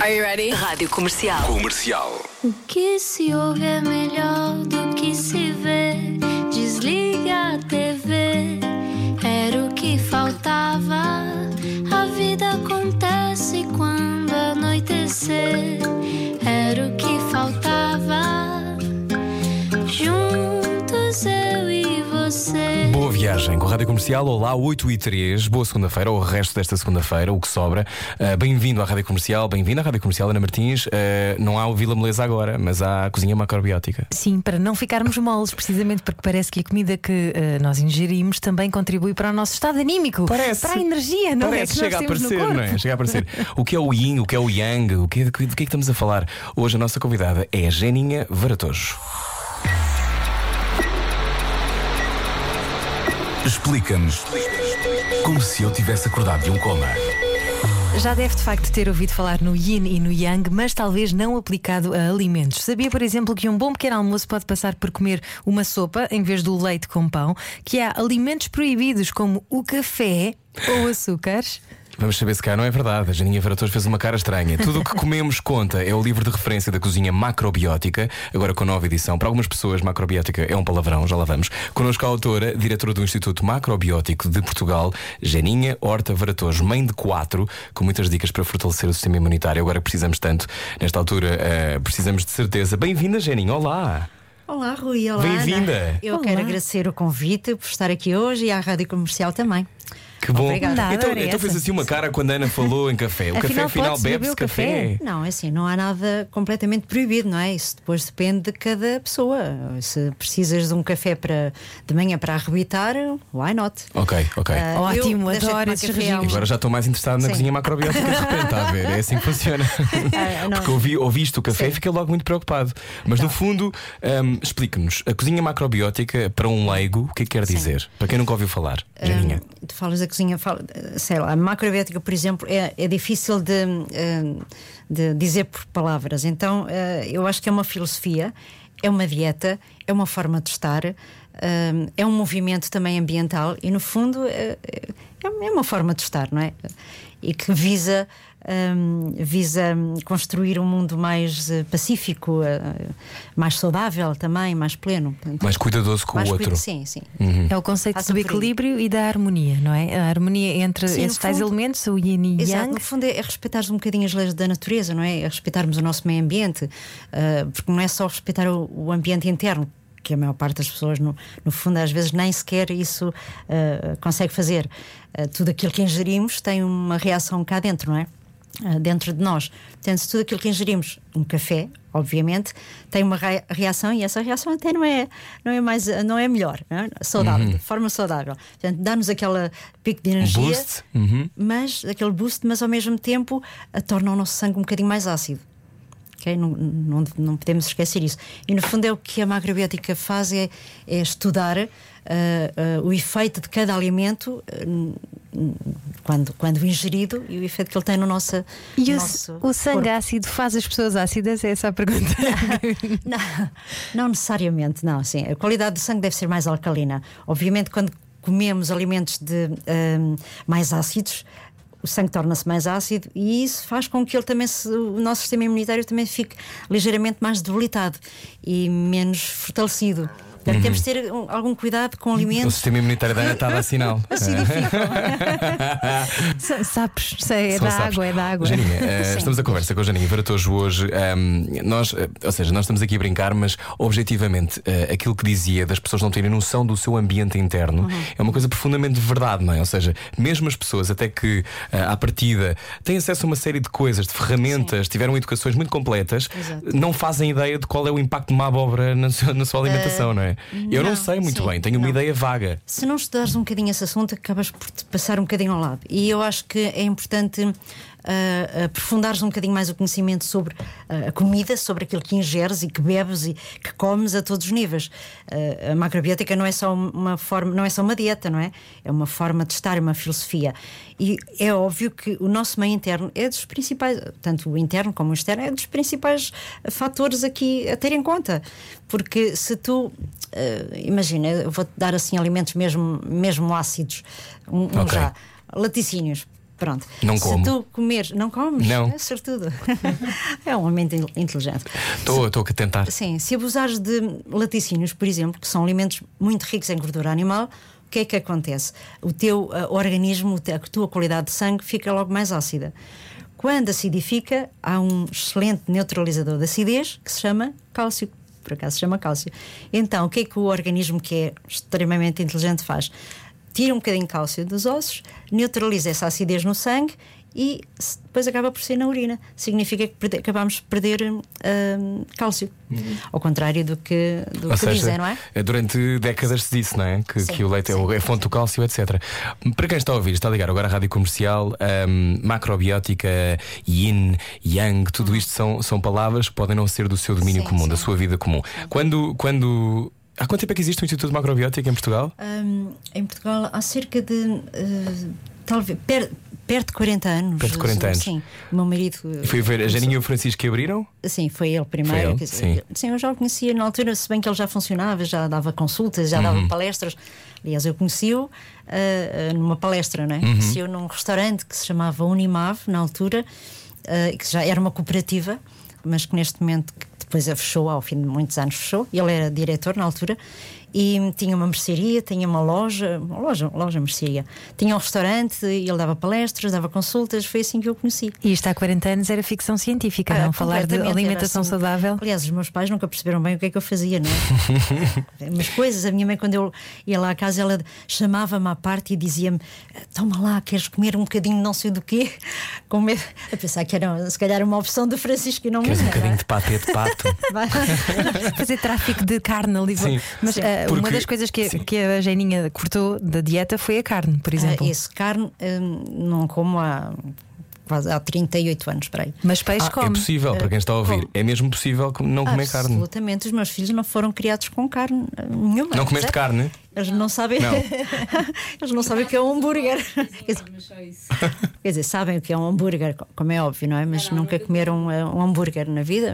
Are you ready? Rádio Comercial. Comercial. O que se ouve é melhor do que se vê. Viagem com a Rádio Comercial. Olá, 8 e 3. Boa segunda-feira, ou o resto desta segunda-feira, o que sobra. Uh, bem-vindo à Rádio Comercial, bem-vindo à Rádio Comercial, Ana Martins. Uh, não há o Vila Meleza agora, mas há a cozinha macrobiótica. Sim, para não ficarmos moles, precisamente porque parece que a comida que uh, nós ingerimos também contribui para o nosso estado anímico. Parece. Para a energia, não Parece, é? Que chega a aparecer, não é? Chega a aparecer. O que é o yin, o que é o yang, o que, do que é que estamos a falar? Hoje a nossa convidada é a Geninha Varatojo. Explica-nos como se eu tivesse acordado de um coma. Já deve de facto ter ouvido falar no yin e no yang, mas talvez não aplicado a alimentos. Sabia, por exemplo, que um bom pequeno almoço pode passar por comer uma sopa em vez do leite com pão, que há alimentos proibidos como o café ou açúcares? Vamos saber se cá não é verdade. A Janinha Varatojo fez uma cara estranha. Tudo o que comemos conta é o livro de referência da cozinha macrobiótica, agora com nova edição. Para algumas pessoas, macrobiótica é um palavrão, já lá vamos. Connosco a autora, diretora do Instituto Macrobiótico de Portugal, Janinha Horta Varatojo, mãe de quatro, com muitas dicas para fortalecer o sistema imunitário. Agora que precisamos tanto, nesta altura, eh, precisamos de certeza. Bem-vinda, Janinha. Olá. Olá, Rui. Olá. Bem-vinda. Eu Olá. quero agradecer o convite por estar aqui hoje e à Rádio Comercial também. Que bom. Obrigada. Então, então fez essa. assim uma cara quando a Ana falou em café. O café Afinal, afinal pode-se bebe-se café. café. Não, é assim, não há nada completamente proibido, não é? Isso depois depende de cada pessoa. Se precisas de um café para, de manhã para arrebitar, why not? Ok, ok. Ah, Ótimo, eu adoro esses café uns- Agora já estou mais interessado na Sim. cozinha macrobiótica de repente, está a ver? É assim que funciona. Ah, não. Porque ouvi, ouviste o café e Sim. fiquei logo muito preocupado. Mas no fundo, hum, explique-nos: a cozinha macrobiótica, para um leigo, o que é que quer dizer? Para quem nunca ouviu falar, Janinha. Ah, tu falas da cozinha, fala, sei lá, a macrobiótica, por exemplo, é, é difícil de, ah, de dizer por palavras. Então, ah, eu acho que é uma filosofia, é uma dieta, é uma forma de estar, ah, é um movimento também ambiental e, no fundo, é, é uma forma de estar, não é? E que visa. Hum, visa construir um mundo mais eh, pacífico, eh, mais saudável também, mais pleno. Portanto, Mais cuidadoso com mais o outro. cuida- Sim, sim. É o conceito Passa do equilíbrio e da harmonia, não é? A harmonia entre Sim, esses tais fundo- elementos, o yin e Exato, yang. no fundo é, é respeitar um bocadinho as leis da natureza, não é? É respeitarmos o nosso meio ambiente, ah, porque não é só respeitar o, o ambiente interno, que a maior parte das pessoas, no, no fundo, às vezes nem sequer isso ah, consegue fazer. Ah, tudo aquilo que ingerimos tem uma reação cá dentro, não é? Ah, dentro de nós. Portanto, se tudo aquilo que ingerimos, um café, obviamente, tem uma rea- reação e essa reação até não é, não é, mais, não é melhor, não é? saudável, de forma saudável. Portanto, dá-nos aquele pico de energia boost. Uhum. mas aquele boost, mas ao mesmo tempo a torna o nosso sangue um bocadinho mais ácido. Ok? Não, não, não podemos esquecer isso. E no fundo é o que a macrobiótica faz é, é estudar ah, ah, o efeito de cada alimento n- quando, quando ingerido e o efeito que ele tem no nosso, E o, nosso o sangue corpo. ácido faz as pessoas ácidas? É essa a pergunta. Não, não necessariamente, não. Sim, a qualidade do sangue deve ser mais alcalina. Obviamente, quando comemos alimentos de, hum, mais ácidos, o sangue torna-se mais ácido e isso faz com que ele também se- o nosso sistema imunitário também fique ligeiramente mais debilitado e menos fortalecido. Portanto, temos de ter um- algum cuidado com O alimentos. sistema imunitário da Ana está a dar sinal. Sa- Sapos, sei, é da sapos. água, é da água. Janinha, eh, estamos a conversa com a Janinha Varatojo hoje. Ahm, nós, eh, ou seja, nós estamos aqui a brincar, mas objetivamente eh, aquilo que dizia das pessoas não terem noção do seu ambiente interno Uhum. é uma coisa profundamente verdade, não é? Ou seja, mesmo as pessoas, até que eh, à partida têm acesso a uma série de coisas, de ferramentas, tiveram educações muito completas, Exato. não fazem ideia de qual é o impacto de uma abóbora na sua, na sua alimentação, não é? Eu não, não, sei muito sim, bem, tenho uma não. ideia vaga. Se não estudares um bocadinho esse assunto, acabas por te passar um bocadinho ao lado. E eu acho que é importante ah, aprofundares um bocadinho mais o conhecimento sobre ah, a comida, sobre aquilo que ingeres e que bebes e que comes a todos os níveis. Ah, a macrobiótica não é só uma forma, não é só uma dieta, não é? É uma forma de estar, é uma filosofia. E é óbvio que o nosso meio interno é dos principais, tanto o interno como o externo, é dos principais fatores aqui a ter em conta. Porque se tu, eh, imagina, eu vou-te dar assim alimentos mesmo, mesmo ácidos, um, um Ok. já, laticínios. Pronto. Não Se como. tu comeres, não comes? Não. É sortudo. é um homem inte- inteligente. Estou a tentar. Sim, se abusares de laticínios, por exemplo, que são alimentos muito ricos em gordura animal, o que é que acontece? O teu ah, organismo, a tua qualidade de sangue fica logo mais ácida. Quando acidifica, há um excelente neutralizador de acidez que se chama cálcio. Por acaso se chama cálcio. Então, o que é que o organismo, que é extremamente inteligente, faz? Tira um bocadinho de cálcio dos ossos, neutraliza essa acidez no sangue e depois acaba por ser na urina. Significa que perde- acabamos de perder hum, cálcio. Ao contrário do que, do Ou que seja, dizem, não é? durante décadas se disse, não é? Que, Sim, que o leite é, sim. é fonte do cálcio, etc. Para quem está a ouvir, está a ligar agora à rádio comercial, hum, macrobiótica, yin, yang, tudo isto são, são palavras que podem não ser do seu domínio Sim, comum, da sua vida comum. Quando, quando. Há quanto tempo é que existe o Instituto Macrobiótico em Portugal? Hum, em Portugal há cerca de. eh, talvez. per- perto de 40 anos. Perto de 40 anos. Sim. O meu marido. E foi ver a Janinha e o Francisco que abriram? Sim, foi ele primeiro. Foi ele, dizer, sim. eu já o conhecia na altura, se bem que ele já funcionava, já dava consultas, já dava Uhum. palestras. Aliás, eu conheci-o ah, numa palestra, não é? Uhum. Conheci-o num restaurante que se chamava Unimav, na altura, ah, que já era uma cooperativa, mas que neste momento depois a fechou, ao fim de muitos anos fechou. Ele era diretor na altura. E tinha uma mercearia, tinha uma loja, uma loja, loja mercearia. Tinha um restaurante, e ele dava palestras, dava consultas, foi assim que eu conheci. E isto há 40 anos era ficção científica, Ah, não? Falar de alimentação assim. saudável. Aliás, os meus pais nunca perceberam bem o que é que eu fazia, não é? Mas coisas, a minha mãe, quando eu ia lá à casa, ela chamava-me à parte e dizia-me: Toma lá, queres comer um bocadinho de não sei do quê? Com medo- A pensar que era se calhar uma opção do Francisco e não Queres um é? bocadinho de patê de pato? Fazer tráfico de carne ali. Sim. Mas Sim. ah, Porque- uma das coisas que, sim. que a Jaininha cortou da dieta foi a carne, por exemplo. Ah, esse carne hum, não como há quase há 38 anos, para aí. Mas peixe Ah, é come. possível, para quem está a ouvir, como? é mesmo possível não comer carne. Absolutamente, os meus filhos não foram criados com carne ah, nenhuma. Não comeste percebe? carne? Eles não sabem. Não. Eles não sabem o que é um hambúrguer. Quer dizer, quer dizer, sabem o que é um hambúrguer, co- como é óbvio, não é? Mas nunca comeram eh, um hambúrguer na vida.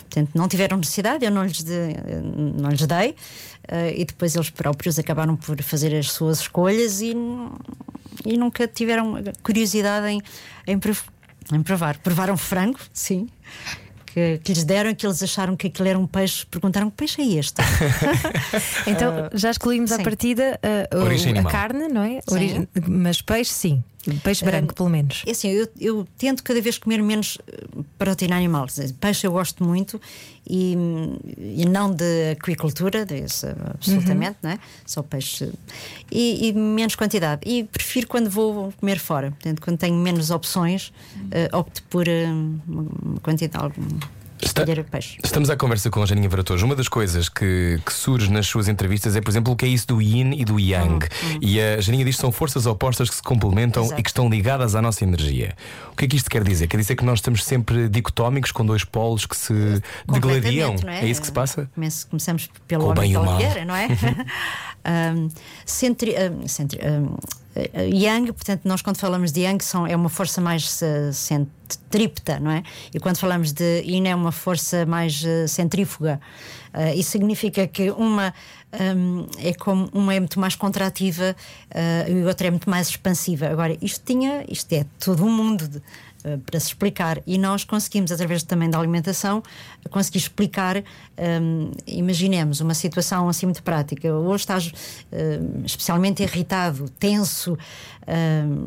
Portanto, não tiveram necessidade, eu não lhes, de- não lhes dei. eh, e depois eles próprios acabaram por fazer as suas escolhas e, e nunca tiveram curiosidade em, em, prov- em provar. Provaram frango, sim. Que, que lhes deram e que eles acharam que aquilo era um peixe, perguntaram que peixe é este? Então já escolhimos à sim. partida ah, o- Origem a animal. carne, não é? Mas peixe, sim. Peixe branco, pelo menos. É assim, eu, eu tento cada vez comer menos eh, proteína animal. Peixe eu gosto muito e, e não de aquicultura, desse, absolutamente, não é? Só peixe. E, e menos quantidade. E prefiro quando vou comer fora. Portanto, quando tenho menos opções, eh, opto por eh, uma quantidade. algum- Está- Escolher peixe. Estamos à conversa com a Janinha Varatojo. Uma das coisas que, que surge nas suas entrevistas é, por exemplo, o que é isso do yin e do yang. E a Janinha diz que são forças opostas que se complementam Exato. e que estão ligadas à nossa energia. O que é que isto quer dizer? Quer dizer que nós estamos sempre dicotómicos com dois polos que se degladiam? Não É isso que se passa? Começamos pelo Com homem e pela mulher, não é? um, centri, um, centri, um, yang, portanto, nós quando falamos de Yang são, é uma força mais uh, centrípeta, não é? E quando falamos de Yin é uma força mais uh, centrífuga. Uh, isso significa que uma um, é como uma é muito mais contrativa uh, e outra é muito mais expansiva. Agora, isto tinha, isto é todo um mundo de, uh, para se explicar e nós conseguimos, através também da alimentação, conseguir explicar. um, imaginemos uma situação assim muito prática. Hoje estás um, especialmente irritado, tenso. um,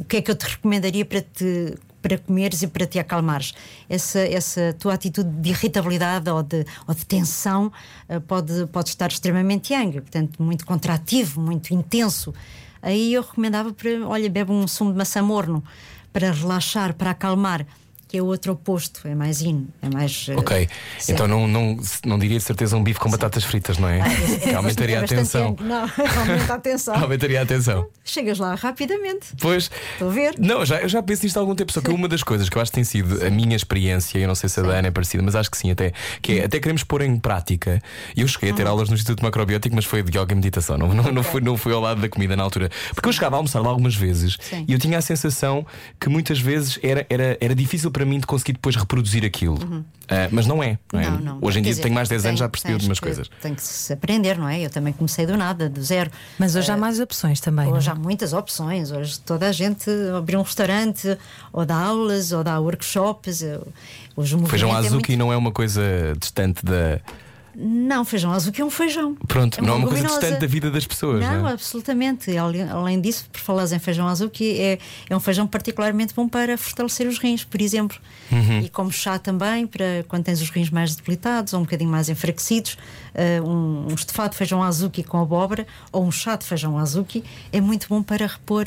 o que é que eu te recomendaria para te para comeres e para te acalmares essa, essa tua atitude de irritabilidade ou de, ou de tensão eh, pode, pode estar extremamente yang, portanto muito contrativo, muito intenso aí eu recomendava para, olha, bebe um sumo de maçã morno para relaxar, para acalmar que é o outro oposto, é mais in, é mais eh, Ok, então não, não, não diria de certeza um bife com batatas fritas, não é? Que aumentaria É a atenção. Não, aumenta a atenção. Aumentaria a atenção. Chegas lá rapidamente. Pois. Estou a ver. Não, já, eu já penso nisto há algum tempo, só que uma das coisas que eu acho que tem sido a minha experiência, eu não sei se a da Ana é parecida, mas acho que sim, até, que é, até queremos pôr em prática. Eu cheguei a ter aulas no Instituto Macrobiótico, mas foi de yoga e meditação, não, não, não, foi, não foi ao lado da comida na altura. Porque eu chegava a almoçar lá algumas vezes Sim. e eu tinha a sensação que muitas vezes era, era, era difícil para para mim de conseguir depois reproduzir aquilo. Ah, mas não é. Não é? Não, não. Hoje em Quer dia dizer, tenho mais de 10 anos, tem- já percebi algumas coisas. Tem que se aprender, não é? Eu também comecei do nada, do zero. Mas hoje há mais opções também. não é? Hoje há muitas opções. Hoje toda a gente abriu um restaurante, ou dá aulas, ou dá workshops. Hoje o Feijão é azuki não é uma coisa distante da. Não, feijão azuki é um feijão. Pronto, não é uma coisa distante da vida das pessoas. Não, Não, é? absolutamente. Além, disso, por falares em feijão azuki, é, é um feijão particularmente bom para fortalecer os rins, por exemplo. Uhum. E como chá também, para quando tens os rins mais debilitados ou um bocadinho mais enfraquecidos, eh, um, um estofado de feijão azuki com abóbora ou um chá de feijão azuki é muito bom para repor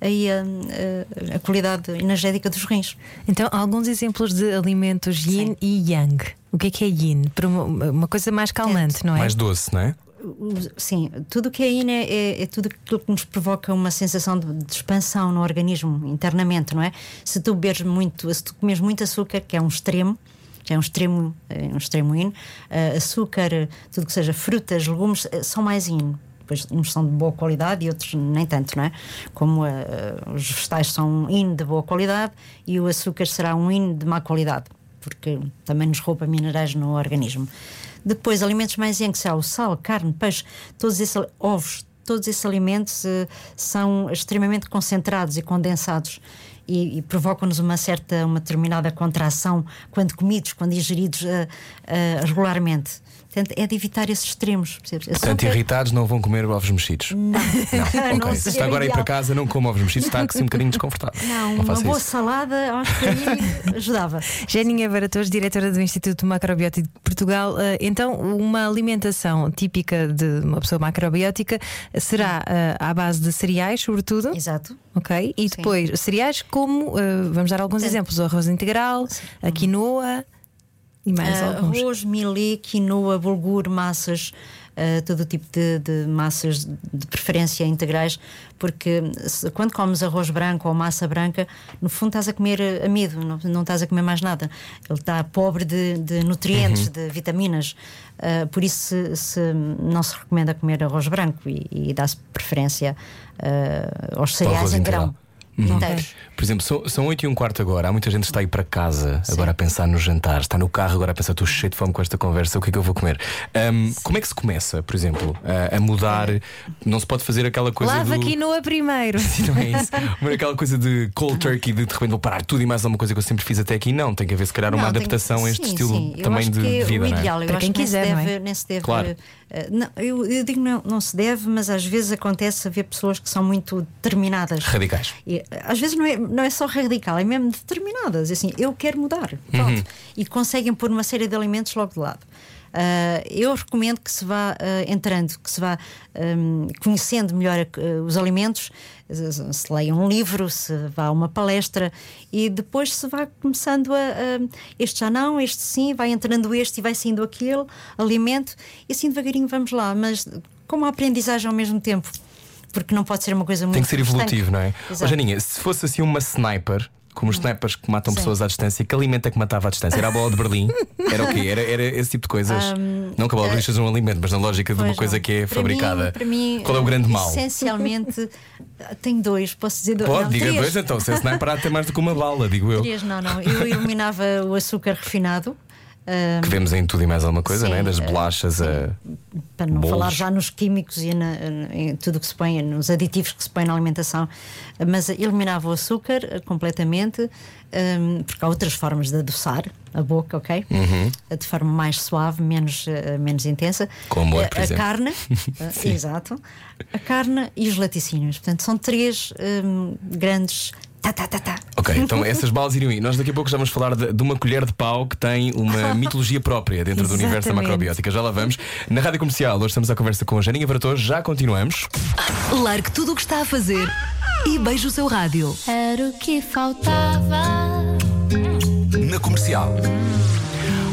aí a, a- a qualidade energética dos rins. Então, alguns exemplos de alimentos yin e yang. O que é que é yin? Para uma, uma coisa mais calmante, não é? Mais doce, não é? Sim, tudo o que é yin é, é, é tudo aquilo que nos provoca uma sensação de, de expansão no organismo internamente, não é? Se tu beberes muito, se tu comes muito açúcar, que é um extremo, que é um extremo, é um extremo yin, eh, açúcar, tudo que seja frutas, legumes, eh, são mais yin. Depois uns são de boa qualidade e outros nem tanto, não é? Como eh, os vegetais são um yin de boa qualidade e o açúcar será um yin de má qualidade, porque também nos rouba minerais no organismo. Depois, alimentos mais yang, que será o sal, carne, peixe, todos esses ovos, todos esses alimentos eh, são extremamente concentrados e condensados e, e provocam-nos uma certa, uma determinada contração quando comidos, quando ingeridos eh, eh, regularmente. Portanto, é de evitar esses extremos. percebes? Portanto, Açúcar- irritados não vão comer ovos mexidos. Não. Não ok. Se seria está agora a ir para casa, não coma ovos mexidos, está assim um bocadinho desconfortável. Não, uma faça boa isso. salada, acho que aí ajudava. Janinha Baratores, diretora do Instituto Macrobiótico de Portugal. Eh, Então, uma alimentação típica de uma pessoa macrobiótica será eh, à base de cereais, sobretudo. Exato. Ok? E depois, cereais como, eh, vamos dar alguns exemplos: o arroz integral, a quinoa e mais Ah, alguns. arroz, milê, quinoa, bulgur, massas, ah, todo o tipo de, de massas, de preferência integrais, porque se- quando comes arroz branco ou massa branca, no fundo estás a comer amido, não, não estás a comer mais nada. Ele está pobre de, de nutrientes, de vitaminas. Ah, por isso se, se não se recomenda comer arroz branco e, e dá-se preferência ah, aos cereais em integral. Inteiros. Por exemplo, são, são 8 e um quarto agora. Há muita gente que está a ir para casa agora a pensar no jantar, está no carro agora a pensar, estou cheio de fome com esta conversa, o que é que eu vou comer? Ahm, como é que se começa, por exemplo, a, a mudar? Não se pode fazer aquela coisa Lava do. quinoa primeiro. Sim, não é isso. Mas aquela coisa de cold turkey, de de repente vou parar tudo e mais alguma coisa que eu sempre fiz até aqui. Não, tem que haver se calhar uma Não, tem- adaptação a este sim, estilo sim. Também de, que é de vida, o não é? ideal. Eu Para acho quem que nem se quiser, é? nem se deve Claro. eh, não, eu, eu digo não, não se deve, mas às vezes acontece haver pessoas que são muito determinadas. Radicais. E, às vezes não é, não é só radical, é mesmo determinadas. Assim, eu quero mudar. Pronto. Uhum. E conseguem pôr uma série de alimentos logo de lado. Ah, eu recomendo que se vá ah, entrando, que se vá hum, conhecendo melhor ah, os alimentos, se- se leia um livro, se vá a uma palestra e depois se vá começando a, a- este já não, este sim, vai entrando este e vai saindo aquele alimento e assim devagarinho vamos lá, mas com uma aprendizagem ao mesmo tempo. Porque não pode ser uma coisa muito Tem que ser evolutivo, não é? Exato. Ô, Janinha, se fosse assim uma sniper. Como os snipers que matam Sim. pessoas à distância, que alimento é que matava à distância? Era a bola de Berlim? Era o quê? Era, era esse tipo de coisas? não que a bola de Berlim seja um alimento, mas na lógica de uma coisa não. que é Para fabricada. mim- para mim, Qual é o grande mal? Essencialmente, tem dois, posso dizer dois. Pode, não, diga três. dois então. Se é sniper, há ter mais do que uma bala, digo eu. Três, não, não. Eu eliminava o açúcar refinado. Que vemos em tudo e mais alguma coisa, Sim, não é? Das eh, bolachas a. para não Bolos. falar já nos químicos e na- em tudo o que se põe, nos aditivos que se põe na alimentação, mas eliminava o açúcar eh, completamente, hum, porque há outras formas de adoçar a boca, ok? De forma mais suave, menos, eh, menos intensa. Com amor, Eh, por a exemplo. carne, eh, exato, a carne e os laticínios. Portanto, são três hum, grandes. Tá, tá, tá, tá. Ok, então essas balas iriam ir. Nós daqui a pouco já vamos falar de, de uma colher de pau que tem uma mitologia própria dentro do universo da macrobiótica. Já lá vamos. Na rádio comercial, hoje estamos à conversa com a Janinha Varator. Já continuamos. Largue tudo o que está a fazer e beije o seu rádio. Era o que faltava. Na comercial.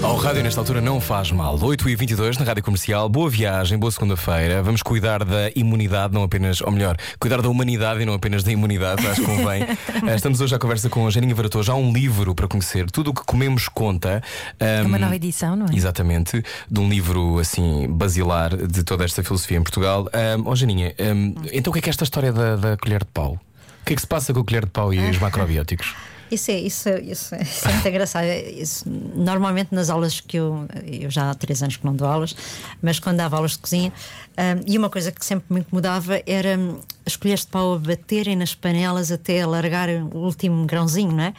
Ao rádio, nesta altura, não faz mal. 8h22 na rádio comercial. Boa viagem, boa segunda-feira. Vamos cuidar da imunidade, não apenas, ou melhor, cuidar da humanidade e não apenas da imunidade, acho que convém. Eh, Estamos hoje à conversa com a Janinha Varator. Já há um livro para conhecer. Tudo o que comemos conta. É uma nova edição, não é? Exatamente, de um livro assim basilar de toda esta filosofia em Portugal. Um, oh, Janinha, um, então o que é que é esta história da, da colher de pau? O que é que se passa com a colher de pau e os macrobióticos? Isso é, isso, é- isso, é- isso é muito engraçado. Isso, normalmente nas aulas que eu. Eu já há três anos que não dou aulas, mas quando dava aulas de cozinha, hum, e uma coisa que sempre me incomodava era hum, as colheres de pau a baterem nas panelas até alargar o último grãozinho, não é?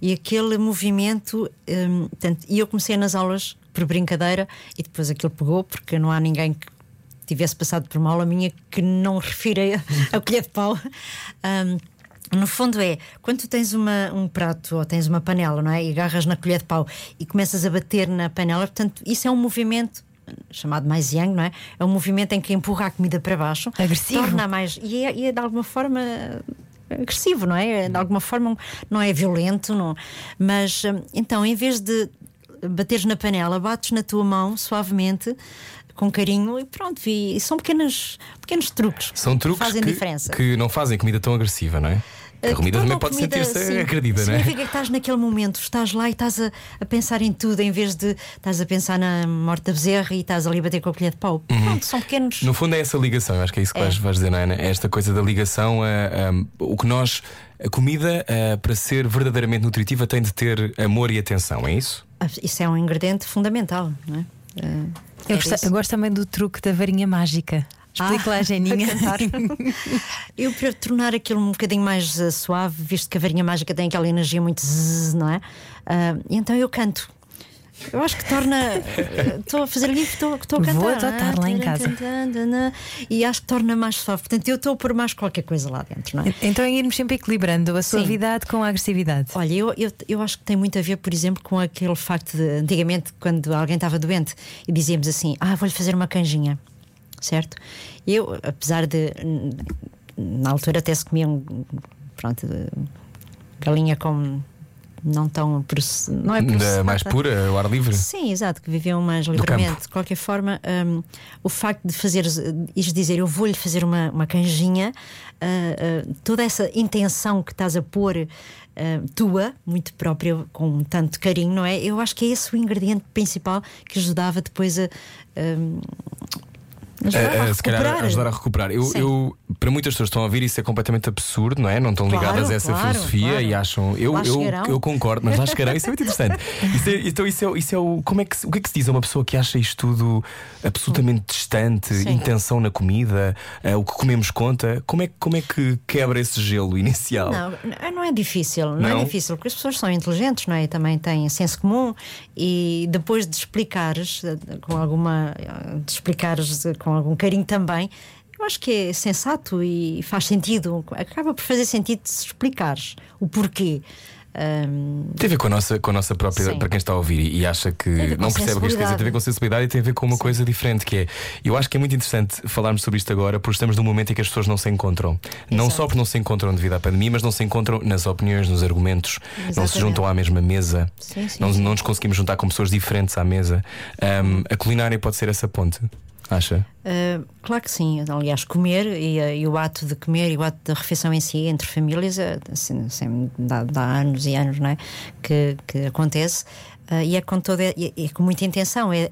E aquele movimento. hum, portanto, e eu comecei nas aulas por brincadeira e depois aquilo pegou, porque não há ninguém que tivesse passado por uma aula minha que não refira a, colher de pau. Hum, no fundo é, quando tu tens uma, um prato ou tens uma panela, não é? E agarras na colher de pau e começas a bater na panela, portanto, isso é um movimento chamado mais yang, não é? É um movimento em que empurra a comida para baixo, Agressivo. torna mais e é, e é de alguma forma agressivo, não é? De alguma forma não é violento, não. Mas hum, então, em vez de bateres na panela, bates na tua mão suavemente. Com carinho e pronto, e, são pequenos, pequenos truques São truques que fazem que, diferença. que não fazem comida tão agressiva, não é? A comida também pode sentir-se sim, agredida, não é? Significa que estás naquele momento, estás lá e estás a, a pensar em tudo, em vez de estás a pensar na morte da bezerra e estás ali a bater com a colher de pau. Pronto, são pequenos. Uhum. No fundo é essa ligação, acho que é isso que É. vais, dizer, não é, Ana? É esta coisa da ligação a, a- o que nós. A comida, a, para ser verdadeiramente nutritiva, tem de ter amor e atenção, é isso? Ah, Isso é um ingrediente fundamental, não é? Ah, Eu, é gosto, eu gosto também do truque da varinha mágica. Explica lá, Ah, Geninha. a cantar. Eu para tornar aquilo um bocadinho mais ah, suave, visto que a varinha mágica tem aquela energia muito zzz, não é? Ah, então eu canto. Eu acho que torna. Estou a fazer ali, estou estou a cantar. Vou adotar lá em casa. E acho que torna mais suave. Portanto, eu estou a pôr mais qualquer coisa lá dentro, não é? Então é irmos sempre equilibrando a suavidade com a agressividade. Olha, eu, eu, eu acho que tem muito a ver, por exemplo, com aquele facto de antigamente, quando alguém estava doente e dizíamos assim: Ah, vou-lhe fazer uma canjinha, certo? Eu, apesar de. Na altura até se comiam, pronto, galinha com. Não tão. Não é processada. mais pura, ao ar livre? Sim, exato, que viviam mais livremente. De qualquer forma, hum, o facto de fazer, ires dizer eu vou-lhe fazer uma, uma canjinha, ah, ah, toda essa intenção que estás a pôr ah, tua, muito própria, com tanto carinho, não é? Eu acho que é esse o ingrediente principal que ajudava depois a. hum, ajudar A- a a- se calhar ajudar a recuperar. Eu, eu- para muitas pessoas que estão a ouvir, isso é completamente absurdo, não é? Não estão Claro, ligadas a essa claro, filosofia claro. e acham. Eu, Lá eu, chegarão. eu concordo, mas lá chegarão, isso é muito interessante. Isso é- então, isso é, isso é o. Como é que, o que é que se diz a uma pessoa que acha isto tudo absolutamente distante, Sim. intenção na comida, eh, o que comemos conta? Como é, como é que quebra esse gelo inicial? Não, não- é difícil, não, Não? é difícil, porque as pessoas são inteligentes, não é? E também têm senso comum e depois de explicares com alguma eh, de explicares eh, com algum carinho também, eu acho que é sensato e faz sentido, acaba por fazer sentido se explicares o porquê. Ahm, Tem a ver com a nossa, com a nossa própria, Sim. para quem está a ouvir e e acha que não percebe o que isto quer dizer, tem a ver com sensibilidade e tem a ver com uma coisa diferente que é. Eu acho que é muito interessante falarmos sobre isto agora, porque estamos num momento em que as pessoas não se encontram. Não Exato. só porque não se encontram devido à pandemia, mas não se encontram nas opiniões, nos argumentos, não se Exatamente. juntam à mesma mesa, Sim, sim, não, sim. não nos conseguimos juntar com pessoas diferentes à mesa. Ahm, a culinária pode ser essa ponte, acha? Uh, claro que sim, aliás, comer e, uh, e o ato de comer e o ato da refeição em si, entre famílias, uh, assim, assim, dá, dá anos e anos não é? que, que acontece uh, e é com toda e, e com muita intenção. É,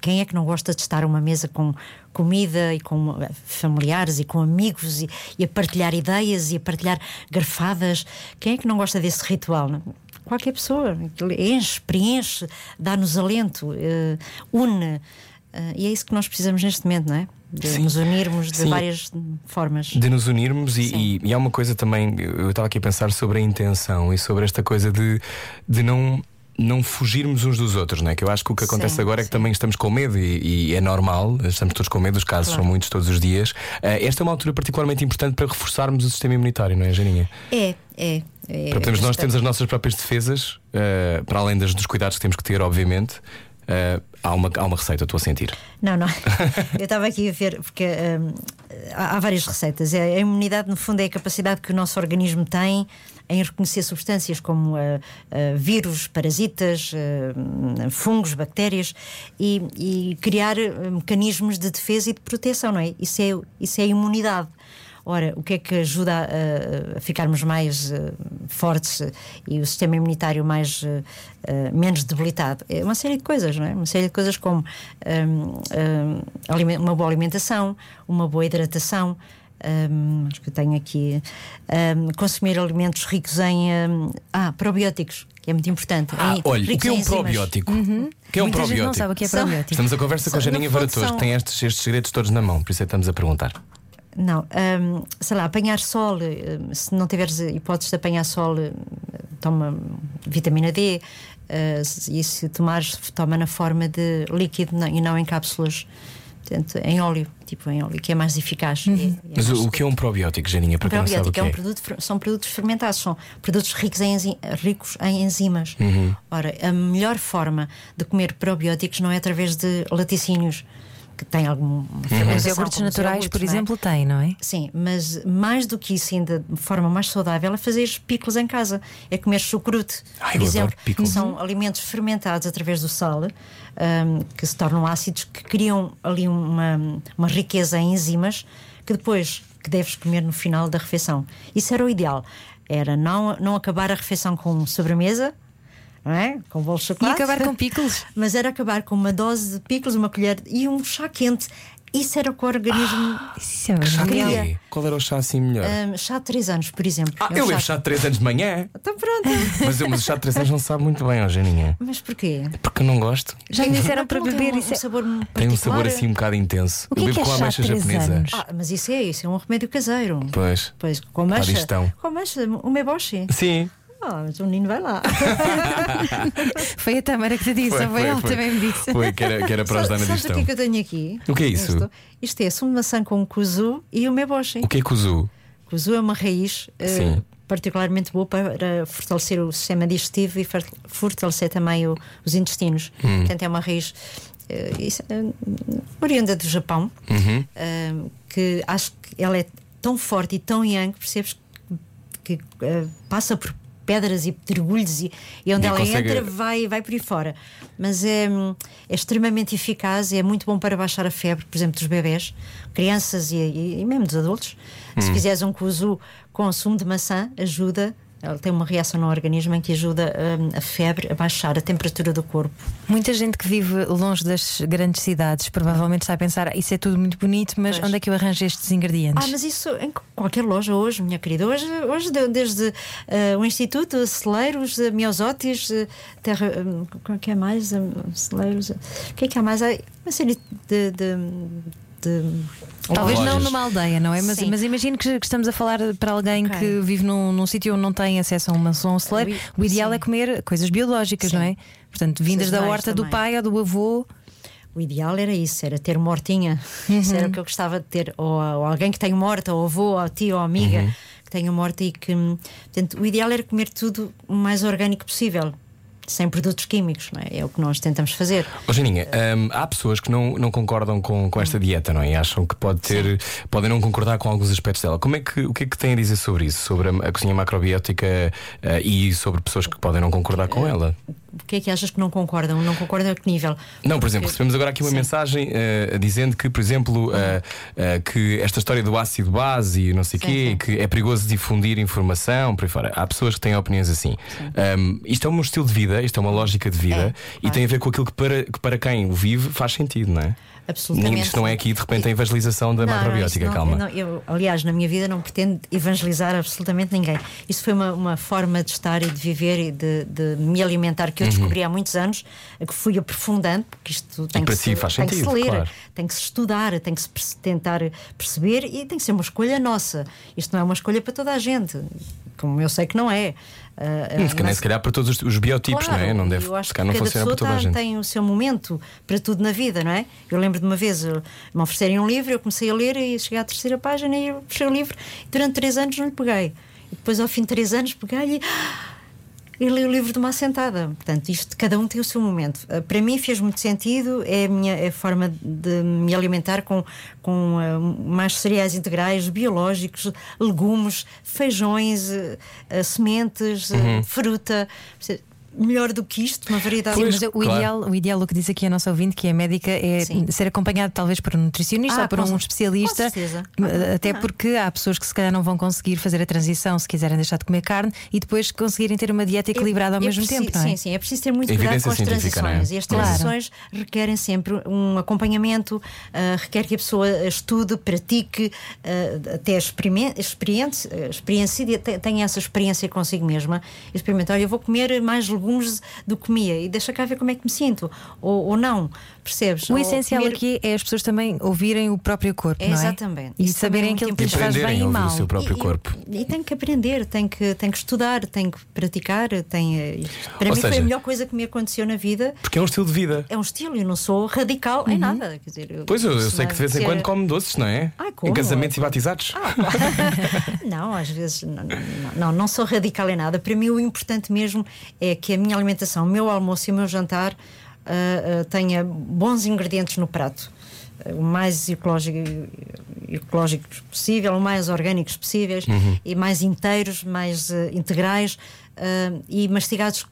quem é que não gosta de estar a uma mesa com comida e com familiares e com amigos e, e a partilhar ideias e a partilhar garfadas? Quem é que não gosta desse ritual? não é? Qualquer pessoa, enche, preenche, dá-nos alento, uh, une. Uh, e é isso que nós precisamos neste momento, não é? De Sim. nos unirmos de Sim. várias formas. De nos unirmos e, e, e há uma coisa também, eu estava aqui a pensar sobre a intenção e sobre esta coisa de, de não. Não fugirmos uns dos outros, não é? Que eu acho que o que acontece Sim, agora é que sim. também estamos com medo e, e é normal, estamos todos com medo, os casos Claro. são muitos todos os dias. Eh, esta é uma altura particularmente importante para reforçarmos o sistema imunitário, não é, Janinha? É, é. é Para podermos, nós temos as nossas próprias defesas, eh, para além das, dos cuidados que temos que ter, obviamente. Eh, há, uma, há uma receita, estou a sentir. Não, não. Eu estava aqui a ver, porque hum, há, várias receitas. É- A imunidade, no fundo, é a capacidade que o nosso organismo tem em reconhecer substâncias como ah, ah, vírus, parasitas, ah, fungos, bactérias e, e criar ah, mecanismos de defesa e de proteção, não é? Isso é, isso é imunidade. Ora, o que é que ajuda a, a ficarmos mais eh, fortes eh, e o sistema imunitário mais eh, menos debilitado? É uma série de coisas, não é? Uma série de coisas como hum, alime- uma boa alimentação, uma boa hidratação, hum, acho que eu tenho aqui. hum, consumir alimentos ricos em. hum, ah, probióticos, que é muito importante. Ah, Em- olha, o que é um probiótico? O que é um Muita gente probiótico? não sabe o que é probiótico. Estamos a conversa com a Janinha Varatores, são- que tem estes, estes segredos todos na mão, por isso é que estamos a perguntar. Não, hum, sei lá, apanhar sol, hum, se não tiveres hipóteses de apanhar sol, hum, toma vitamina D. uh, e se tomares, toma na forma de líquido não- e não em cápsulas, portanto, em óleo, tipo em óleo, que é mais eficaz. e é Uhum. Mas mais o, que é um probiótico, Janinha? Para um sabe o probiótico que é um é? produto, são produtos fermentados, são produtos ricos em, enzi- ricos em enzimas. Uhum. Ora, a melhor forma de comer probióticos não é através de laticínios, que têm alguma Uhum. Os iogurtes naturais, por é? exemplo, têm, não é? Sim, mas mais do que isso, ainda de forma mais saudável, é fazer picos em casa. É comer chucrute. Ai, por exemplo, são alimentos fermentados através do sal, hum, que se tornam ácidos, que criam ali uma, uma riqueza em enzimas, que depois que deves comer no final da refeição. Isso era o ideal. Era não, não acabar a refeição com sobremesa, não é? com bolo de E chocolate. acabar com pickles. Mas era acabar com uma dose de picos, uma colher e um chá quente. Isso era o que o organismo. Isso é Chá de genial. quê? Qual era o chá assim melhor? hum, chá de 3 anos, por exemplo. Ah, É um eu bebo chá de 3 anos de manhã. Então pronto. Mas, eu, mas o chá de 3 anos não sabe muito bem, ó Janinha. Mas porquê? Porque eu não gosto. Já me disseram para beber um, isso. um é- sabor Tem um sabor assim um bocado intenso. O que eu é bebo que é com chá ameixa japonesa. anos? Ah, mas isso é isso, é um remédio caseiro. Pois. Pois, com ameixa. digestão. Com ameixa, o meboshi. Sim. Ah, mas o menino vai lá. Foi a Tamara que te disse, Foi, foi, foi, ela foi. também me disse. Foi, que era, que era para ajudar na Sabes o que é digestão. que eu tenho aqui? O que é isso? Isto, isto é sumo de maçã com kuzu e o meboshi. O que é kuzu? Kuzu é uma raiz Sim. particularmente boa para fortalecer o sistema digestivo e for- fortalecer também o- os intestinos. Hum. Portanto, é uma raiz isso, eh, oriunda do Japão, Uhum. que acho que ela é tão forte e tão yang, percebes que passa por pedras e pedregulhos e, e onde E ela consegue- entra vai, vai por aí fora. Mas é, é extremamente eficaz e é muito bom para baixar a febre, por exemplo, dos bebés, crianças e, e- mesmo dos adultos. Se Hum. fizeres um kuzu com sumo de maçã, ajuda. Ela tem uma reação no organismo em que ajuda hum, a febre a baixar a temperatura do corpo. Muita gente que vive longe das grandes cidades provavelmente está a pensar: "Ah, isso é tudo muito bonito, mas Pois. onde é que eu arranjo estes ingredientes? Ah, mas isso em qualquer loja hoje, minha querida. Hoje, hoje de- desde eh, o Instituto, celeiros, uh, miosótis, eh, terra. hum, o que é mais? Hum, celeiros. eh, O que é que há mais? Há uma série de. de, de- Talvez não numa aldeia, não é? Mas, Sim. mas imagino que, que estamos a falar para alguém Ok. que vive num, num sítio onde não tem acesso a uma a um celeiro. O ideal sim. é comer coisas biológicas, Sim. não é? Portanto, vindas da Sazonais horta do também. pai ou do avô. O ideal era isso, era ter uma hortinha. Isso era o que eu gostava de ter. Ou, ou alguém que tenha uma horta, ou avô, ou tio, ou amiga que tenha uma horta e que. Portanto, o ideal era comer tudo o mais orgânico possível, sem produtos químicos, não é? É o que nós tentamos fazer. Ó Janinha, hum, há pessoas que não, não concordam com, com esta dieta, não é? E acham que pode ter, podem não concordar com alguns aspectos dela. Como é que, o que é que tem a dizer sobre isso? Sobre a, a cozinha macrobiótica eh, e sobre pessoas que podem não concordar com ela? O que é que achas que não concordam? Não concordam a que nível? Não, por exemplo, recebemos agora aqui uma Sim. mensagem eh, dizendo que, por exemplo, eh, eh, que esta história do ácido base e não sei o quê, sim. que é perigoso difundir informação, por aí fora. Há pessoas que têm opiniões assim. Um, isto é um estilo de vida, isto é uma lógica de vida É, e tem a ver com aquilo que para, que para quem o vive faz sentido, não é? Absolutamente. Isto não é aqui de repente a evangelização da Não, macrobiótica, não- calma. não, eu, aliás, na minha vida não pretendo evangelizar absolutamente ninguém. Isso foi uma, uma forma de estar e de viver e de, de me alimentar que eu descobri há muitos anos, que fui aprofundando, porque isto tem, Uhum. que, si se, tem que se sentido, ler, claro. tem que se estudar, tem que se tentar perceber e tem que ser uma escolha nossa. Isto não é uma escolha para toda a gente, como eu sei que não é. Hum, se calhar, se calhar para todos os, os biotipos, Claro, não é? Não deve, eu acho se calhar não funciona para toda a tá- gente. tem o seu momento para tudo na vida, não é? Eu lembro de uma vez eu- me oferecerem um livro, eu comecei a ler e cheguei à terceira página e puxei o livro e durante três anos não lhe peguei. E depois, ao fim de três anos, peguei-lhe e li o livro de uma assentada. Portanto, isto cada um tem o seu momento. Ah, Para mim fez muito sentido, é a minha é a forma de me alimentar com, com ah, mais cereais integrais, biológicos, legumes, feijões, ah, sementes, Uhum. fruta. Melhor do que isto, uma variedade. Sim, mas o, claro. ideal, o ideal, o que diz aqui a nossa ouvinte, que é médica, é Sim. ser acompanhado talvez por um nutricionista Ah, ou por um especialista. com certeza. Eh, Até porque há pessoas que se calhar não vão conseguir fazer a transição se quiserem deixar de comer carne e depois conseguirem ter uma dieta equilibrada ao É mesmo preciso- tempo, não é? Sim, sim, é preciso ter muito cuidado com as é? transições. E as Claro. transições requerem sempre um acompanhamento, ah, requer que a pessoa estude, pratique, ah, até experimente, experiente, ah, experiencie, te- tenha essa experiência consigo mesma. Experimente, olha, eu vou comer mais legumes do que comia e deixa cá ver como é que me sinto. Ou, ou não, percebes? O Ou essencial comer- aqui é as pessoas também ouvirem o próprio corpo, É, não é? exatamente. E Isso é saberem muito aquilo que lhes faz bem e mal. o seu próprio E- e- corpo. E, tem que aprender, tem que, tem que estudar, tem que praticar. Tem, eh, para Ou mim foi seja- a melhor coisa que me aconteceu na vida. Porque é um estilo de vida. É um estilo, eu não sou radical em nada. Quer dizer, eu- Pois eu, eu se sei que de vez em ser- quando come doces, não é? Ah, em como? casamentos e batizados. Não, às vezes não, não, não, não sou radical em nada. Para mim, o importante mesmo é que a minha alimentação, o meu almoço e o meu jantar ah, tenha bons ingredientes no prato. Ah, O mais ecológico, ecológicos possível, o mais orgânicos possíveis Uhum. e mais inteiros, mais ah, integrais ah, e mastigados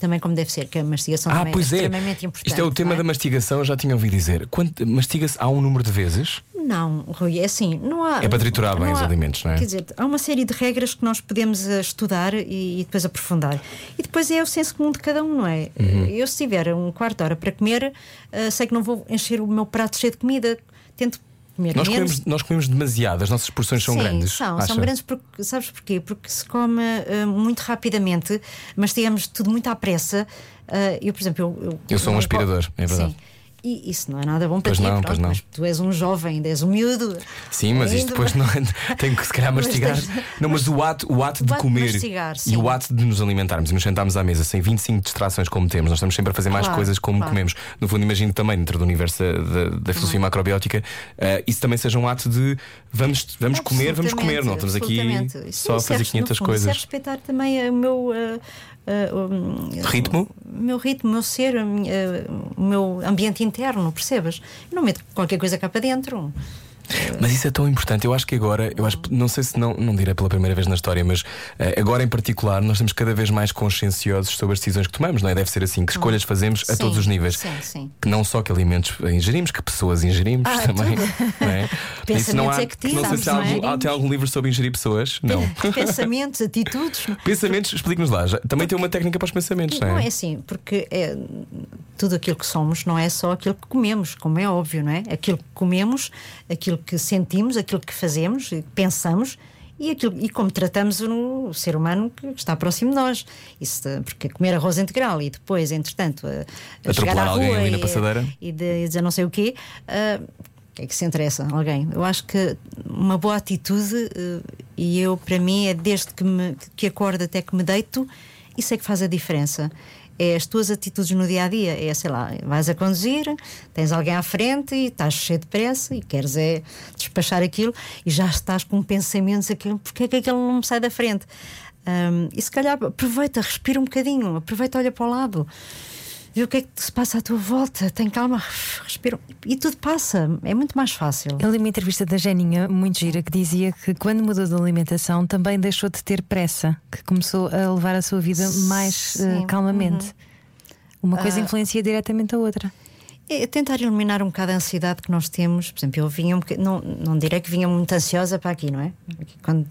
também como deve ser, que a mastigação Ah, também pois é é. extremamente importante. Isto é o tema é? da mastigação, eu já tinha ouvido dizer. Quanto, mastiga-se há um número de vezes? Não, Rui, é assim, não há. É para triturar bem não os há- alimentos, não é? Quer dizer, há uma série de regras que nós podemos eh, estudar e, e depois aprofundar. E depois é o senso comum de cada um, não é? Uhum. Eu, se tiver um quarto de hora para comer, eh, sei que não vou encher o meu prato cheio de comida, tento comer Nós menos. comemos, nós comemos demasiado, as nossas porções são Sim, grandes. São, acha? são grandes porque, sabes porquê? Porque se come eh, muito rapidamente, mastigamos tudo muito à pressa. Eh, eu, por exemplo, eu, Eu sou um aspirador, é verdade. Sim. E isso não é nada bom para Pois ti, não, pronto, pois não. mas tu és um jovem, ainda és um miúdo. Sim, mas isto depois não é- tem que se calhar Mas mastigar. tens- Não, mas o ato, o ato de o ato de comer mastigar, e o ato de nos alimentarmos e nos sentarmos à mesa sem 25 distrações como temos, nós estamos sempre a fazer mais Claro, coisas como claro. comemos. No fundo, imagino também, dentro do universo da, da- da filosofia macrobiótica, eh, isso também seja um ato de vamos, vamos comer, vamos comer, não estamos aqui só a fazer 500 no fundo, é coisas. respeitar também o meu. eh, um, Ritmo? O meu ritmo, o meu ser, a minha- eh, o meu ambiente interno, percebes? Eu não meto qualquer coisa cá para dentro. Mas isso é tão importante. Eu acho que agora, eu acho, não sei se não, não direi pela primeira vez na história, mas eh, agora em particular nós estamos cada vez mais conscienciosos sobre as decisões que tomamos, não é? Deve ser assim, que escolhas fazemos a Sim, todos os níveis. sim, sim. Que não só que alimentos ingerimos, que pessoas ingerimos Ah, também. Não é? Pensamentos não há, é que não sei se há não é? algum, há- algum livro sobre ingerir pessoas? Não. Pensamentos, atitudes. Pensamentos, explique-nos lá. Já- também tem uma técnica para os pensamentos, não Não é? é assim, porque é, tudo aquilo que somos não é só aquilo que comemos, como é óbvio, não é? Aquilo que comemos, aquilo que sentimos, aquilo que fazemos, pensamos e, aquilo, e como tratamos o, o ser humano que está próximo de nós. Isso, porque comer arroz integral e depois, entretanto, a, a chegar à alguém rua ali na e, passadeira. e, de, e dizer não sei o quê. ah, o que é que se interessa alguém? Eu acho que uma boa atitude, eh, e eu, para mim, é desde que, me, que acordo até que me deito, isso é que faz a diferença. É as tuas atitudes no dia a dia. É, sei lá, vais a conduzir, tens alguém à frente e estás cheio de pressa e queres é despachar aquilo e já estás com pensamentos aquilo, porque é que aquele não me sai da frente? Ahm, e se calhar aproveita, respira um bocadinho, aproveita, olha para o lado vê o que é que se passa à tua volta, tem calma, respira e tudo passa, é muito mais fácil. Eu li uma entrevista da Jeninha, muito gira, que dizia que quando mudou de alimentação também deixou de ter pressa, que começou a levar a sua vida mais eh, Sim. Uhum. calmamente. Uma coisa influencia diretamente a outra. É tentar eliminar um bocado a ansiedade que nós temos. Por exemplo, eu vinha um boca- não, não direi que vinha muito ansiosa para aqui, não é? Quando-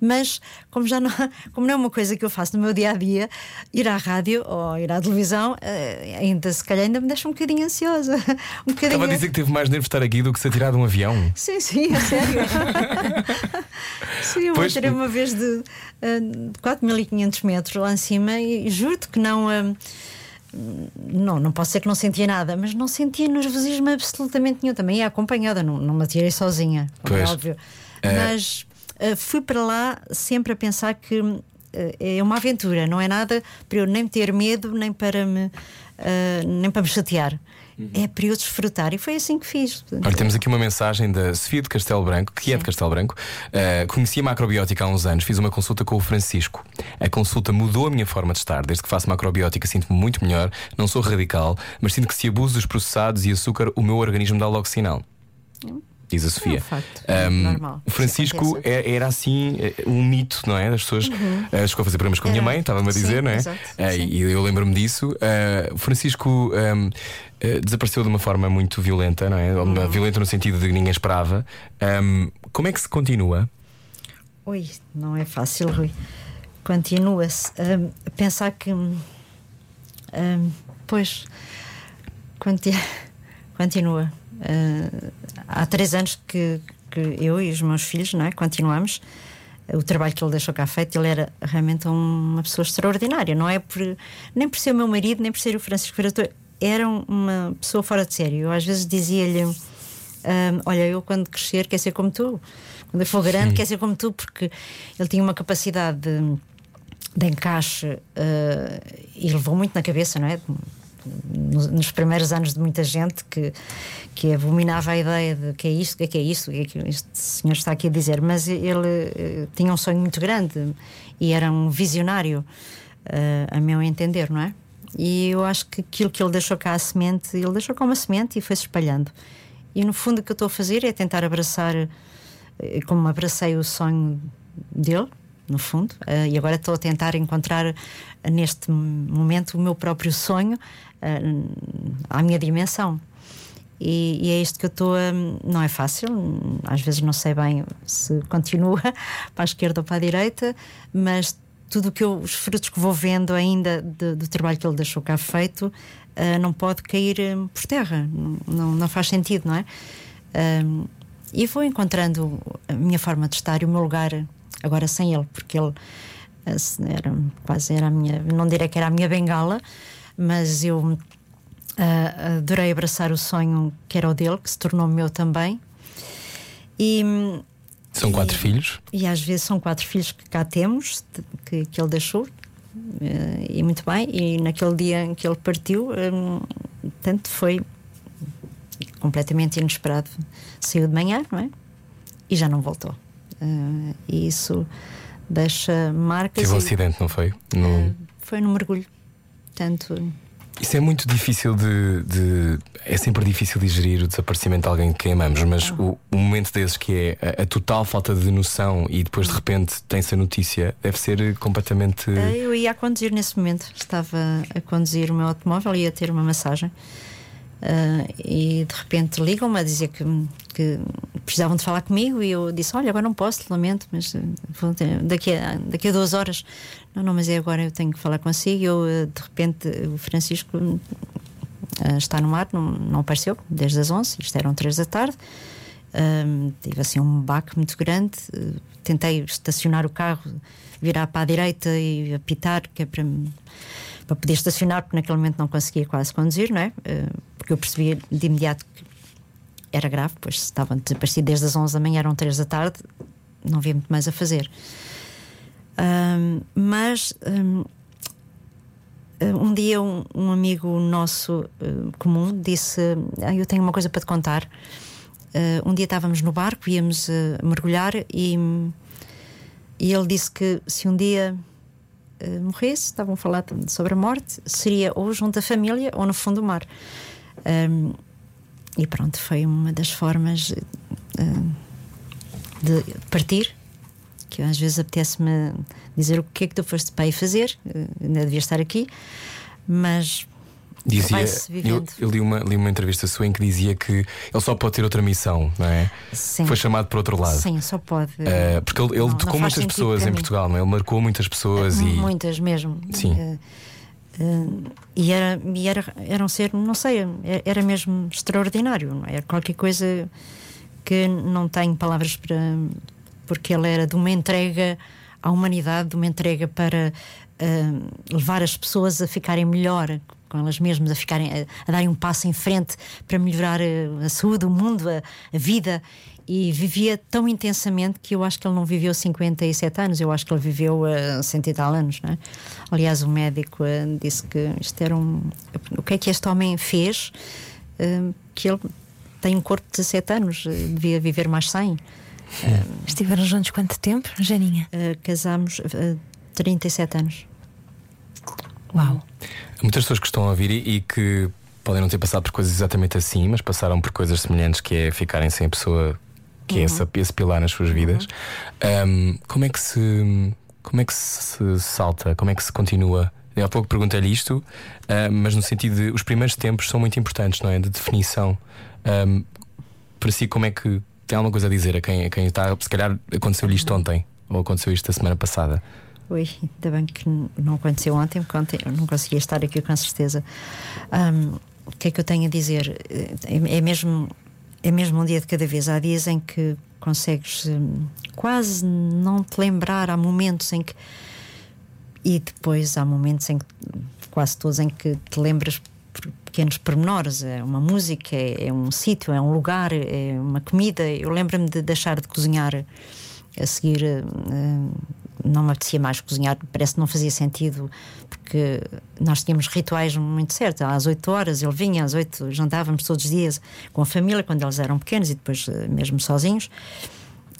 mas como já não, como não é uma coisa que eu faço no meu dia a dia, ir à rádio ou ir à televisão, eh, ainda se calhar ainda me deixa um bocadinho ansiosa. Um bocadinho. Estava a dizer que teve mais nervos estar aqui do que se atirar de um avião. Sim, sim, é sério. sim, eu Pois- tirei uma vez de, eh, de 4.500 metros lá em cima e juro-te que não. eh, não, não posso dizer que não sentia nada, mas não sentia nervosismo absolutamente nenhum. Também ia acompanhada, não, não me atirei sozinha, é Pois. óbvio. Eh. Mas eh, fui para lá sempre a pensar que eh, é uma aventura, não é nada para eu nem ter medo, nem para me, eh, nem para me chatear. É para eu desfrutar. E foi assim que fiz. Olha, temos aqui uma mensagem da Sofia de Castelo Branco, que é de Castelo Branco. Uh, conheci a macrobiótica há uns anos, fiz uma consulta com o Francisco. A consulta mudou a minha forma de estar. Desde que faço macrobiótica, sinto-me muito melhor. Não sou radical, mas sinto que se abuso dos processados e açúcar, o meu organismo dá logo sinal. Diz a Sofia. É um facto, Ahm, normal. O Francisco é- era assim eh, um mito, não é? Das pessoas. eh, chegou a fazer programas com a minha Uhum. Mãe, estava-me a dizer, Sim, não é? exato, sim. e eu lembro-me disso. O Francisco eh, desapareceu de uma forma muito violenta, não é? Uhum. Violenta no sentido de que ninguém esperava. Ahm, como é que se continua? Ui, não é fácil, Rui. Continua-se a pensar que. hum, pois. conti- continua. Uh, há três anos que, que eu e os meus filhos não é, continuamos. O trabalho que ele deixou cá feito, ele era realmente uma pessoa extraordinária. Não é por, nem por ser o meu marido, nem por ser o Francisco Verator. Era uma pessoa fora de sério. Eu às vezes dizia-lhe: hum, Olha, eu quando crescer quero ser como tu. Quando eu for grande, quero ser como tu, porque ele tinha uma capacidade de, de encaixe eh, e levou muito na cabeça, não é? Nos, primeiros anos de muita gente que, que abominava a ideia de que é isto, que é que é isto, que é que este senhor está aqui a dizer, mas ele eh, tinha um sonho muito grande e era um visionário, eh, a meu entender, não é? E eu acho que aquilo que ele deixou cá a semente, ele deixou cá uma semente e foi-se espalhando. E no fundo o que eu estou a fazer é tentar abraçar, eh, como abracei o sonho dele, no fundo, eh, e agora estou a tentar encontrar neste momento o meu próprio sonho eh, à minha dimensão. E, e é isto que eu estou a. Não é fácil, às vezes não sei bem se continua para a esquerda ou para a direita, mas tudo que eu, os frutos que vou vendo ainda de- do trabalho que ele deixou cá feito eh, não pode cair eh, por terra, não, não, faz sentido, não é? E vou encontrando a minha forma de estar e o meu lugar agora sem ele, porque ele eh, era quase era a minha, não direi que era a minha bengala, mas eu ah, adorei abraçar o sonho que era o dele, que se tornou meu também. E, São quatro filhos. e às vezes são quatro filhos que cá temos, que, que ele deixou, eh, e muito bem. E naquele dia em que ele partiu, hum, tanto foi completamente inesperado. Saiu de manhã, não é? E já não voltou. Eh, e isso deixa marcas. Teve um e, acidente, não foi? No- eh, foi no mergulho. Portanto, Isso é muito difícil de, de- É sempre difícil de gerir o desaparecimento de alguém que amamos, mas o, o momento desses que é a, a total falta de noção e depois de repente tem-se a notícia, deve ser completamente. Eh, Eu ia a conduzir nesse momento, estava a conduzir o meu automóvel, ia ter uma massagem eh, e de repente ligam-me a dizer que, que precisavam de falar comigo e eu disse: Olha, agora não posso, lamento, mas eh, daqui, a, daqui a duas horas. Não, não, mas é agora, eu tenho que falar consigo. Eu, eh, de repente, o Francisco eh, está no mar, não, não apareceu desde as 11, isto eram 3 da tarde. Ahm, tive assim um baque muito grande. tentei estacionar o carro, virar para a direita e apitar, que é para, para poder estacionar, porque naquele momento não conseguia quase conduzir, não é? Porque eu percebi de imediato que era grave, pois estavam desaparecidos desde as 11 da manhã, eram 3 da tarde, não havia muito mais a fazer. Ahm, mas ahm, um dia um, um amigo nosso eh, comum disse: "Ah, Eu tenho uma coisa para te contar. Eh, um dia estávamos no barco, íamos eh, mergulhar e, e ele disse que se um dia eh, morresse, estavam a falar sobre a morte, seria ou junto à família ou no fundo do mar. Ahm, e pronto, foi uma das formas eh, de partir. Que às vezes apetece-me dizer o que é que tu foste para aí fazer, eh, ainda devia estar aqui, mas Dizia, eu, eu li, uma, li uma entrevista sua em que dizia que ele só pode ter outra missão, não é? Sim. Foi chamado para outro lado. sim, só pode. Eh, porque ele, ele Não- não tocou faz muitas pessoas em. Portugal, não é? Ele marcou muitas pessoas e. Muitas mesmo. Sim. Eh, eh, e era, e era, era um ser, não sei, era- mesmo extraordinário. Não é? Era qualquer coisa que não tenho palavras para. Porque ele era de uma entrega à humanidade, de uma entrega para eh, levar as pessoas a ficarem melhor com elas mesmas, a, ficarem, a, a darem um passo em frente para melhorar eh, a saúde, o mundo, a, a vida. E vivia tão intensamente que eu acho que ele não viveu 57 anos, eu acho que ele viveu uh, 100 e tal anos. Não é? Aliás, o médico eh, disse que isto era um. O que é que este homem fez? eh, que ele tem um corpo de 17 anos, devia viver mais 100. Estiveram juntos quanto tempo, Janinha? Casámos eh, 37 anos. Uau. Há muitas pessoas que estão a ouvir e, e que podem não ter passado por coisas exatamente assim, mas passaram por coisas semelhantes que é ficarem sem a pessoa que é essa, esse pilar nas suas vidas. Um, como é que se como é que se salta? Como é que se continua? Eu há pouco perguntei-lhe isto, ah, mas no sentido de os primeiros tempos são muito importantes, não é? De definição. Um, para si, como é que tem alguma coisa a dizer a quem, a quem está? Se calhar aconteceu-lhe isto ontem ou aconteceu isto a semana passada. Ui, ainda bem que não aconteceu ontem, porque ontem eu não conseguia estar aqui com certeza. Ahm, o que é que eu tenho a dizer? É mesmo, é mesmo um dia de cada vez. Há dias em que consegues hum, quase não te lembrar, há momentos em que. E depois há momentos em que, quase todos, em que te lembras por pequenos pormenores. É uma música, é, é um sítio, é um lugar, é uma comida. Eu lembro-me de deixar de cozinhar a seguir. eh, não me apetecia mais cozinhar, parece que não fazia sentido, porque nós tínhamos rituais muito certos. Às 8 horas ele vinha, às 8 jantávamos todos os dias com a família, quando eles eram pequenos e depois eh, mesmo sozinhos.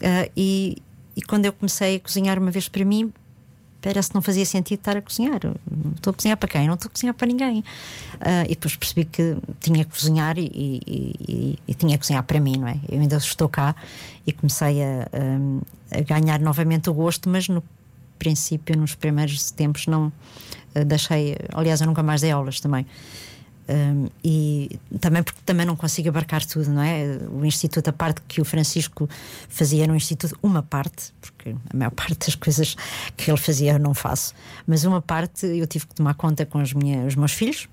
Ah, e, e quando eu comecei a cozinhar uma vez para mim, parece que não fazia sentido estar a cozinhar. Estou a cozinhar para quem? Não estou a cozinhar para ninguém. Ah, e depois percebi que tinha que cozinhar e, e- e- e tinha que cozinhar para mim, não é? Eu ainda estou cá e comecei a- a ganhar novamente o gosto, mas no princípio, nos primeiros tempos, não ah, deixei. Aliás, eu nunca mais dei aulas também. Um, e também porque também não consigo abarcar tudo, não é? O Instituto, a parte que o Francisco fazia no Instituto, uma parte, porque a maior parte das coisas que ele fazia eu não faço, mas uma parte eu tive que tomar conta com os, minha, os meus filhos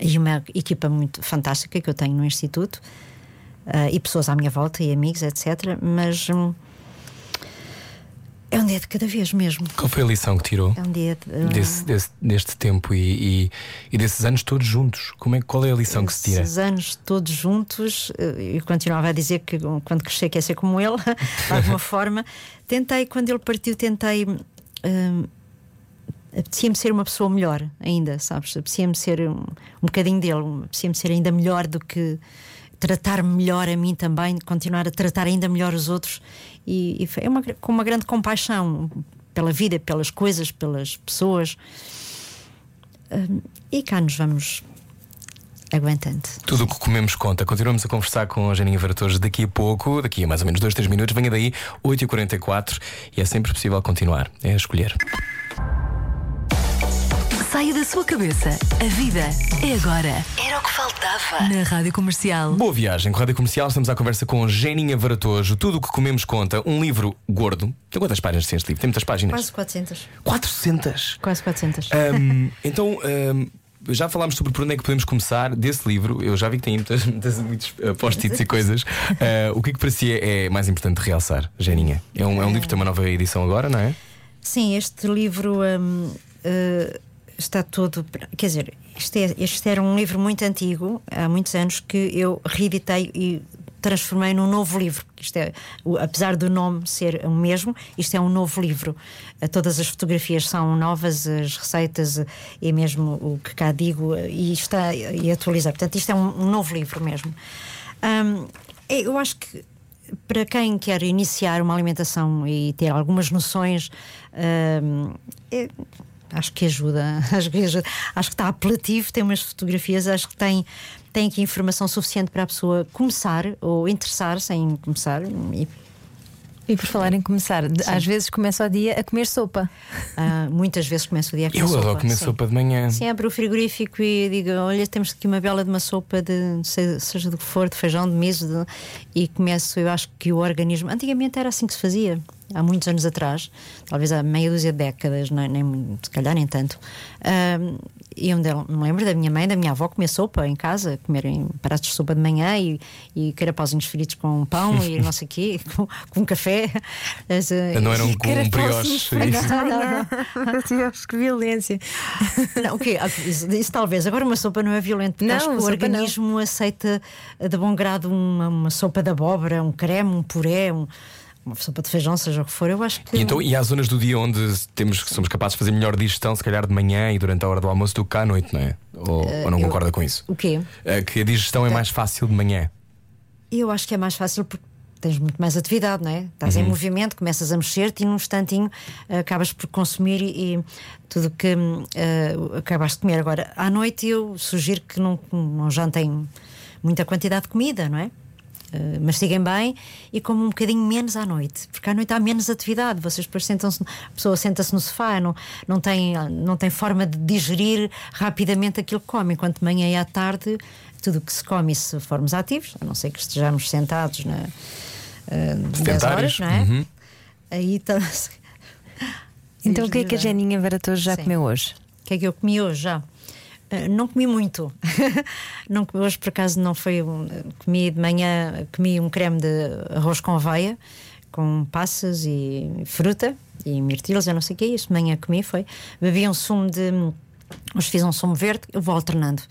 e uma equipa muito fantástica que eu tenho no Instituto ah, e pessoas à minha volta e amigos, etc. Mas hum, é um dia de cada vez mesmo. Qual foi a lição que tirou? É um dia de, Desse, desse- deste tempo e, e- e desses anos todos juntos? Como é, qual é a lição que se tira? Esses anos todos juntos, eh, eu continuava a dizer que quando crescer quer ser como ele, de alguma forma. Tentei, quando ele partiu, tentei. hum, Apetecia-me ser uma pessoa melhor ainda, sabes? Apetecia-me ser um, um bocadinho dele, um- apetecia-me ser ainda melhor do que tratar-me melhor a mim também, continuar a tratar ainda melhor os outros. E, e uma, com uma grande compaixão pela vida, pelas coisas, pelas pessoas. E cá nos vamos aguentando. Tudo o que comemos conta. Continuamos a conversar com a Janinha Varatores daqui a pouco, daqui a mais ou menos 2, 3 minutos. Venha daí, 8h44 e é sempre possível continuar. É a escolher. Saia da sua cabeça. A vida é agora. Era o que faltava. Na Rádio Comercial. Boa viagem com a Rádio Comercial. Estamos à conversa com Geninha Varatojo. Tudo o que comemos conta. Um livro gordo. Tem quantas páginas tem este livro? Tem muitas páginas? Quase 400. 400. Quase 400. Ahm, então, ahm, já falámos sobre por onde é que podemos começar desse livro. Eu já vi que tem muitas, muitas, muitos ah, post-its e coisas. Ah, o que é que para si é, é mais importante realçar, Geninha? É um, é um livro que tem uma nova edição agora, não é? Sim, este livro hum, eh, está todo. Quer dizer, este, é- este era um livro muito antigo, há muitos anos, que eu reeditei e transformei num novo livro. Isto é, apesar do nome ser o mesmo, isto é um novo livro. Eh, Todas as fotografias são novas, as receitas eh, e mesmo o que cá digo, eh, e está e atualizar. Portanto, isto é um, novo livro mesmo. É, eu acho que para quem quer iniciar uma alimentação e ter algumas noções, é- acho que ajuda. Acho que, ajuda. acho que está apelativo, tem umas fotografias, acho que tem, tem aqui informação suficiente para a pessoa começar ou interessar-se em começar. E, E por falar em começar, de- às vezes começa o dia a comer sopa. ah, muitas vezes começo o dia a comer Eu sopa. adoro comer sim. sopa de manhã. Sim, abro o frigorífico e digo: Olha, temos aqui uma bela de uma sopa de se- seja do que for, de feijão, de miso, de- e começo. Eu acho que o organismo. Antigamente era assim que se fazia, há muitos anos atrás, talvez há meia dúzia de décadas, nem, nem- se calhar nem tanto. Ahm, e onde eu me lembro da minha mãe, da minha avó comer sopa em casa, comerem pratos de sopa de manhã e, e carapauzinhos fritos com pão e não sei o quê, com, com café. As, eh, Não era um, um brioche. isso. Não, não, não. Deus, que violência. Não, o quê? Ah, Isso, isso talvez. Agora uma sopa não é violento, porque Não, acho que o sopa não. organismo aceita de bom grado uma, uma sopa de abóbora, um creme, um puré, um- uma sopa de feijão, seja o que for. Eu acho que. E, então, e há zonas do dia onde temos, somos capazes de fazer melhor digestão, se calhar de manhã e durante a hora do almoço do que à noite, não é? Ou, ou não eu- concorda com isso? O quê? É que a digestão é mais fácil de manhã. Eu acho que é mais fácil porque tens muito mais atividade, não é? Estás em movimento, começas a mexer-te e num instantinho eh, acabas por consumir e, e tudo que eh, acabaste de comer. Agora, à noite eu sugiro que não, não jantem muita quantidade de comida, não é? Uh, mastiguem bem e comam um bocadinho menos à noite, porque à noite há menos atividade. Vocês depois sentam-se, a pessoa senta-se no sofá, não, não, tem, não tem forma de digerir rapidamente aquilo que come, enquanto de manhã e à tarde tudo o que se come, e se formos ativos, a não ser que estejamos sentados na, uh, 10 horas, não é? Uhum. Aí está. Então o que é que a Jeninha Varatoso já Sim. comeu hoje? O que é que eu comi hoje já? Uh, não comi muito. não hoje por acaso não foi. Um, comi de manhã comi um creme de arroz com aveia, com passas e fruta e mirtilos, eu não sei o que é isso. De manhã comi foi. Bebi um sumo de. Hoje fiz um sumo verde, eu vou alternando.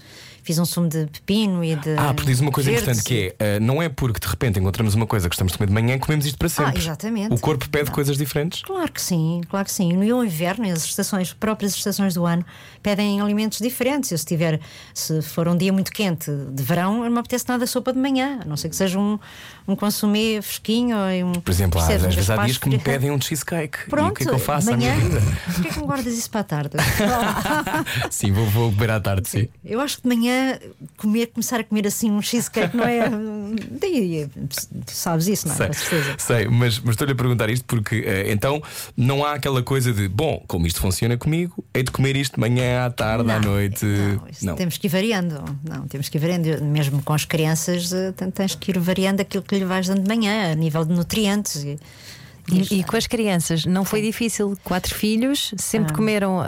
Fiz um sumo de pepino e de. Ah, porque diz uma coisa verdes importante que é: uh, não é porque de repente encontramos uma coisa que estamos de comer de manhã comemos isto para sempre. Ah, exatamente. O corpo pede coisas diferentes. Claro que sim, claro que sim. No inverno, as estações, as próprias estações do ano, pedem alimentos diferentes. Eu, se tiver, se for um dia muito quente de verão, não me apetece nada sopa de manhã, a não ser que seja um, um consumir fresquinho ou um. Por exemplo, há, às vezes há dias que me pedem um cheesecake. Pronto, e o que é que eu faço de à minha manhã, vida? Porquê que não guardas isso para a tarde? Sim, vou, vou comer à tarde, sim. Eu acho que de manhã comer, começar a comer assim um cheesecake não é. Tu sabes isso, não é? Sei, Com certeza. sei, mas, mas estou-lhe a perguntar isto porque eh, então não há aquela coisa de bom, como isto funciona comigo, hei de comer isto de manhã, à tarde, à Não, noite. Não, isso temos que ir variando. Não, temos que ir variando. Mesmo com as crianças, eh, ten- tens que ir variando aquilo que lhe vais dando de manhã, a nível de nutrientes. E, E, e com as crianças, não foi difícil. Quatro filhos, sempre Ah. comeram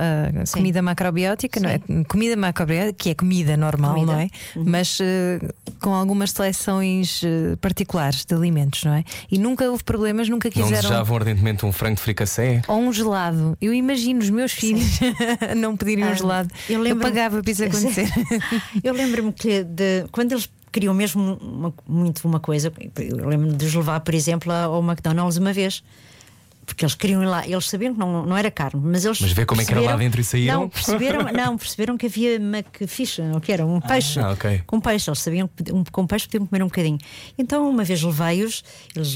Sim. comida macrobiótica, não é? Comida macrobiótica, que é comida normal, Comida. não é? Mas eh, com algumas seleções eh, particulares de alimentos, não é? E nunca houve problemas, nunca Não quiseram. desejavam ardentemente um frango de fricassé? Ou um gelado. Eu imagino os meus filhos não pedirem um Ah, gelado. eu Eu, pagava para isso acontecer. Eu lembro-me que de, quando eles queriam mesmo uma- muito uma coisa, eu lembro-me de os levar, por exemplo, ao McDonald's uma vez. Porque eles queriam ir lá, eles sabiam que não, não era carne, mas eles. Mas vê como é que era lá dentro e saíram? Não, perceberam, não, perceberam que havia McFish, ou que era um peixe. ah, ok. Com peixe, eles sabiam que um, com peixe podiam comer um bocadinho. Então, uma vez levei-os, eles,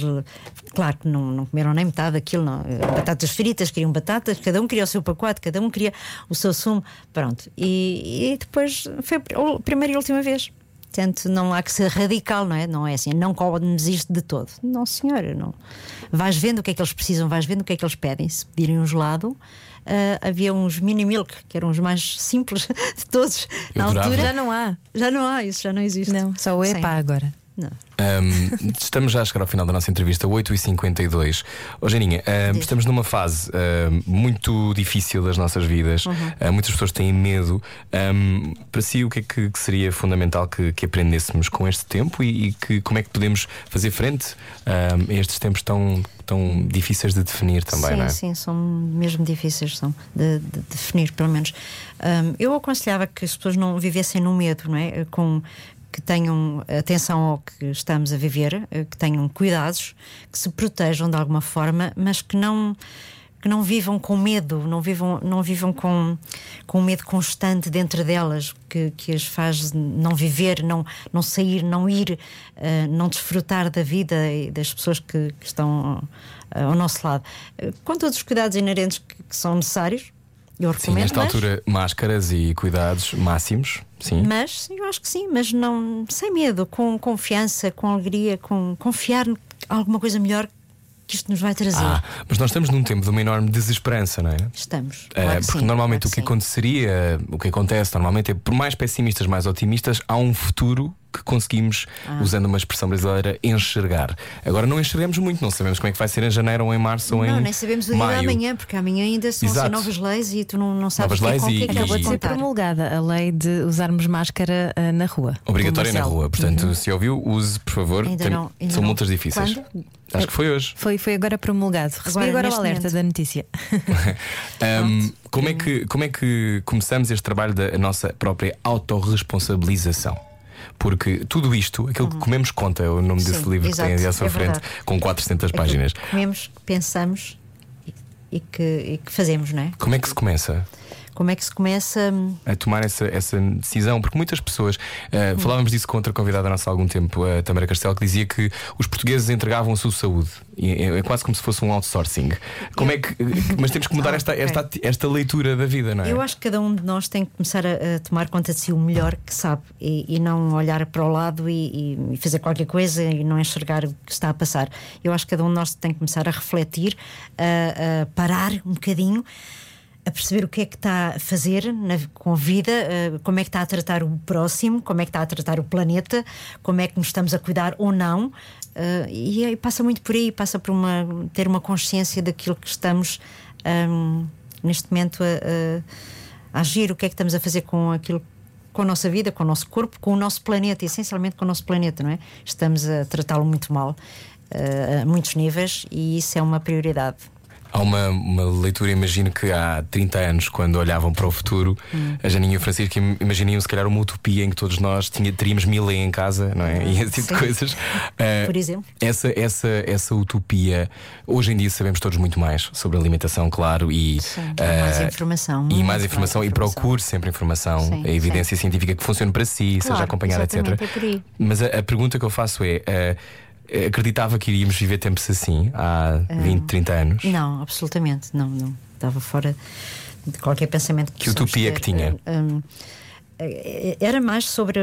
claro que não, não comeram nem metade daquilo, não. Batatas fritas, queriam batatas, cada um queria o seu pacote, cada um queria o seu sumo, pronto. E, e depois foi a primeira e última vez. Portanto, não há que ser radical, não é? Não é assim, não comes isto de todo. Não, senhora, não. Vais vendo o que é que eles precisam, vais vendo o que é que eles pedem. Se pedirem um gelado, ah, havia uns mini milk, que eram os mais simples de todos. Eu Na altura, Já não há. já não há, isso já não existe. Não, só o Sim. EPA agora. Não. Um, estamos já a chegar ao final da nossa entrevista, 8h52. Ô, Janinha, um, estamos numa fase um, muito difícil das nossas vidas. Uhum. Uh, muitas pessoas têm medo. Para si, o que é que, que seria fundamental que, que aprendêssemos com este tempo e, e que, como é que podemos fazer frente a estes tempos tão, tão difíceis de definir também, sim, não é? sim, são mesmo difíceis são, de, de definir, pelo menos. Eu aconselhava que as pessoas não vivessem no medo, não é? Com, que tenham atenção ao que estamos a viver, eh, que tenham cuidados, que se protejam de alguma forma, mas que não que não vivam com medo, não vivam, não vivam com, com medo constante dentro delas, que, que as faz não viver, não, não sair, não ir, eh, não desfrutar da vida e das pessoas que, que estão ao nosso lado. Eh, com todos os cuidados inerentes que, que são necessários, eu Sim, recomendo. nesta mas, altura, máscaras e cuidados máximos. Sim. mas eu acho que sim, mas não sem medo, com confiança, com alegria, com confiar em alguma coisa melhor que isto nos vai trazer. Ah, mas nós estamos num tempo de uma enorme desesperança, não é? Estamos. Eh, claro que porque sim, normalmente claro o que sim. aconteceria, o que acontece normalmente é por mais pessimistas, mais otimistas, há um futuro que conseguimos, Ah. usando uma expressão brasileira, enxergar. Agora não enxergamos muito, não sabemos como é que vai ser em janeiro ou em março ou em Não, nem sabemos o dia maio. de amanhã, porque amanhã ainda são assim, Exato. novas leis e tu não, não sabes Novas leis que e- é que e- Acabou de vão ser promulgada a lei de usarmos máscara ah, na rua. Obrigatória na rua. Portanto, se ouviu, use, por favor. Ainda Tem- não- ainda são não. multas difíceis. Quando? Acho que foi hoje. Foi, foi agora promulgado. Recebi Agora, agora, o alerta momento. da notícia. Ahm, como, é que, como é que começamos este trabalho da nossa própria autorresponsabilização? Porque tudo isto, aquilo que comemos conta, é o nome desse Uhum. Sim, livro que tem exato, ali à sua é frente, verdade. com 400 Aquilo páginas. que comemos, que pensamos e, e que, e que fazemos, não é? Como é que se começa? Como é que se começa a tomar essa, essa decisão, porque muitas pessoas uh, falávamos disso com outra convidada nossa há algum tempo, a Tamara Castelo, que dizia que os portugueses entregavam a sua saúde. É, é quase como se fosse um outsourcing. Como é que, mas temos que mudar esta, esta, esta leitura da vida, não é? Eu acho que cada um de nós tem que começar a, a tomar conta de si o melhor que sabe e, e não olhar para o lado e, e, fazer qualquer coisa e não enxergar o que está a passar. Eu acho que cada um de nós tem que começar a refletir, a, a parar um bocadinho a perceber o que é que está a fazer na, com a vida, uh, como é que está a tratar o próximo, como é que está a tratar o planeta, como é que nos estamos a cuidar ou não. Uh, e, e, passa muito por aí, passa por uma, ter uma consciência daquilo que estamos um, neste momento a, a, agir, o que é que estamos a fazer com aquilo com a nossa vida, com o nosso corpo, com o nosso planeta, essencialmente com o nosso planeta, não é? Estamos a tratá-lo muito mal uh, a muitos níveis e isso é uma prioridade. Há uma, uma, leitura, imagino que há 30 anos, quando olhavam para o futuro, hum. a Janinha e o Francisco imaginiam se calhar uma utopia em que todos nós tinha, teríamos mil em casa, não é? E esse tipo Sim. de coisas. Por exemplo. Essa, essa, essa utopia, hoje em dia sabemos todos muito mais sobre alimentação, claro, e, Sim, uh, mais informação. E mais informação, e procure sempre informação, Sim, a evidência científica que funcione para si, claro, seja acompanhada, etc. É Mas a, a, pergunta que eu faço é. Uh, acreditava que iríamos viver tempos assim há 20, 30 anos? Não, absolutamente, não, não. Estava fora de qualquer pensamento que Que utopia que tinha? Um, era mais sobre.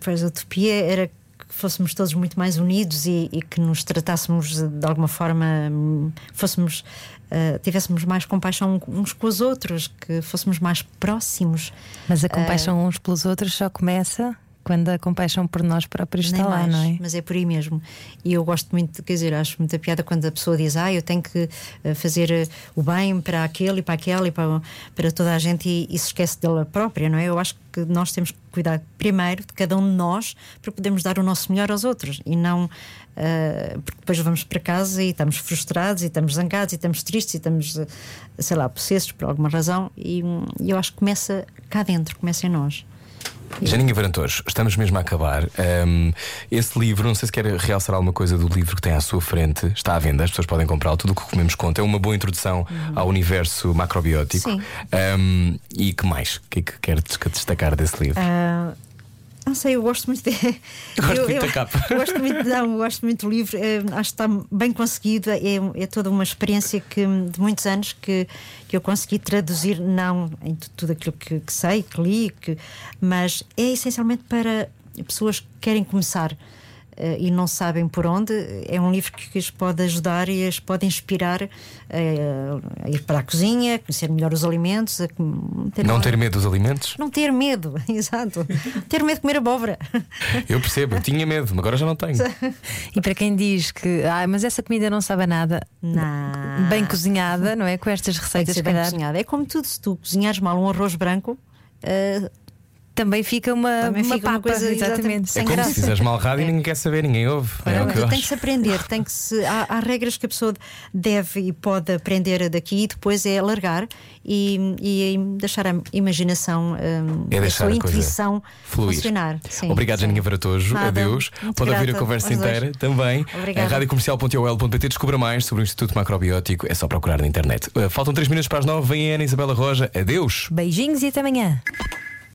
Pois a utopia era que fôssemos todos muito mais unidos e, e que nos tratássemos de alguma forma, fôssemos. Uh, tivéssemos mais compaixão uns com os outros, que fôssemos mais próximos. Mas a compaixão uh, uns pelos outros só começa quando a compaixão por nós próprios está lá, não é? Mas é por aí mesmo. E eu gosto muito, quer dizer, acho muita piada quando a pessoa diz, ah, eu tenho que eh, fazer eh, o bem para aquele e para aquela e para, para toda a gente e, e se esquece dela própria, não é? Eu acho que nós temos que cuidar primeiro de cada um de nós para podermos dar o nosso melhor aos outros e não. Uh, porque depois vamos para casa e estamos frustrados e estamos zangados e estamos tristes e estamos, sei lá, possessos por alguma razão. E, e eu acho que começa cá dentro, começa em nós. Janinha Varantores, estamos mesmo a acabar. Um, esse livro, não sei se quer realçar alguma coisa do livro que tem à sua frente, está à venda, as pessoas podem comprá-lo. Tudo o que comemos conta. É uma boa introdução uhum. ao universo macrobiótico. Sim. Um, e que mais? O que é que quer destacar desse livro? Uh... Não sei, eu gosto muito de. Gosto eu, muito da capa. Eu gosto muito, não, gosto muito do livro, é, acho que está bem conseguido, é, é toda uma experiência que, de muitos anos que, que eu consegui traduzir, não em tudo aquilo que, que sei, que li, que, mas é essencialmente para pessoas que querem começar. Uh, e não sabem por onde, é um livro que as pode ajudar e as pode inspirar uh, a ir para a cozinha, a conhecer melhor os alimentos. ter não ter medo dos alimentos? Não ter medo, exato. ter medo de comer abóbora. Eu percebo, eu tinha medo, agora já não tenho. e para quem diz que, ah, mas essa comida não sabe a nada, não. bem cozinhada, não é? Com estas receitas, bem cozinhada. É como tudo, se tu cozinhares mal um arroz branco. Uh, também fica uma, também uma, fica uma coisa exatamente, exatamente é como graça. se fizeres mal rádio e ninguém quer saber, ninguém ouve. É o que eu tem que se aprender, tem que se, há, há, regras que a pessoa deve e pode aprender daqui e depois é largar e, e deixar a imaginação, um, é a sua a intuição fluir. funcionar. Sim, Obrigado, sim. Janinha Varatojo. Adeus. Muito pode ouvir a conversa inteira dois. também. Obrigada. Radiocomercial.ol.pt descubra mais sobre o Instituto Macrobiótico. É só procurar na internet. Uh, faltam 3 minutos para as 9. Vem a Ana Isabela Roja. Adeus. Beijinhos e até amanhã.